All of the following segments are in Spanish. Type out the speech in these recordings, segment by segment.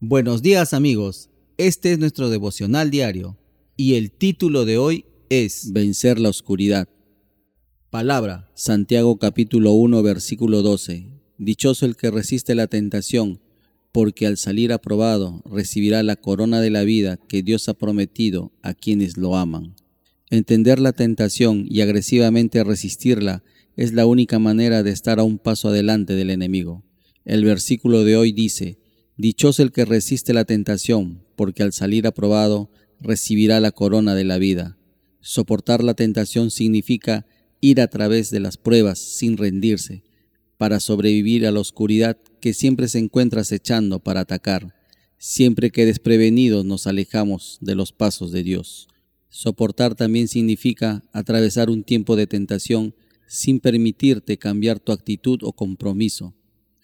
Buenos días amigos, este es nuestro devocional diario y el título de hoy es Vencer la oscuridad. Palabra. Santiago capítulo 1 versículo 12. Dichoso el que resiste la tentación, porque al salir aprobado recibirá la corona de la vida que Dios ha prometido a quienes lo aman. Entender la tentación y agresivamente resistirla es la única manera de estar a un paso adelante del enemigo. El versículo de hoy dice, Dichoso el que resiste la tentación, porque al salir aprobado recibirá la corona de la vida. Soportar la tentación significa ir a través de las pruebas sin rendirse, para sobrevivir a la oscuridad que siempre se encuentra acechando para atacar. Siempre que desprevenidos nos alejamos de los pasos de Dios. Soportar también significa atravesar un tiempo de tentación sin permitirte cambiar tu actitud o compromiso.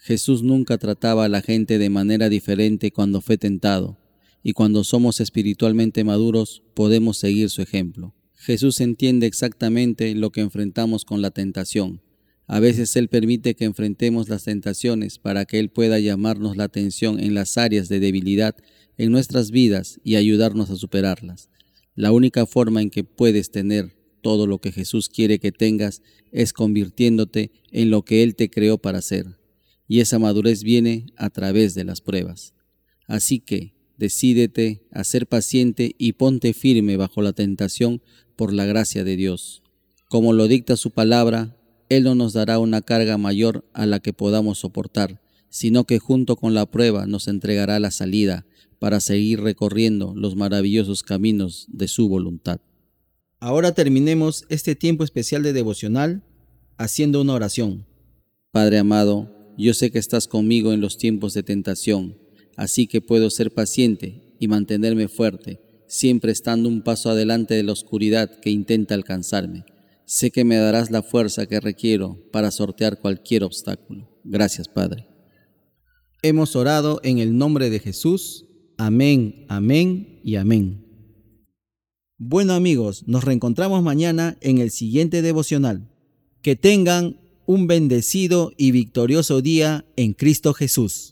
Jesús nunca trataba a la gente de manera diferente cuando fue tentado, y cuando somos espiritualmente maduros podemos seguir su ejemplo. Jesús entiende exactamente lo que enfrentamos con la tentación. A veces Él permite que enfrentemos las tentaciones para que Él pueda llamarnos la atención en las áreas de debilidad en nuestras vidas y ayudarnos a superarlas. La única forma en que puedes tener todo lo que Jesús quiere que tengas es convirtiéndote en lo que Él te creó para ser y esa madurez viene a través de las pruebas. Así que decídete a ser paciente y ponte firme bajo la tentación por la gracia de Dios. Como lo dicta su palabra, Él no nos dará una carga mayor a la que podamos soportar, sino que junto con la prueba nos entregará la salida para seguir recorriendo los maravillosos caminos de su voluntad. Ahora terminemos este tiempo especial de devocional haciendo una oración. Padre amado, yo sé que estás conmigo en los tiempos de tentación, así que puedo ser paciente y mantenerme fuerte, siempre estando un paso adelante de la oscuridad que intenta alcanzarme. Sé que me darás la fuerza que requiero para sortear cualquier obstáculo. Gracias, Padre. Hemos orado en el nombre de Jesús. Amén, amén y amén. Bueno amigos, nos reencontramos mañana en el siguiente devocional. Que tengan un bendecido y victorioso día en Cristo Jesús.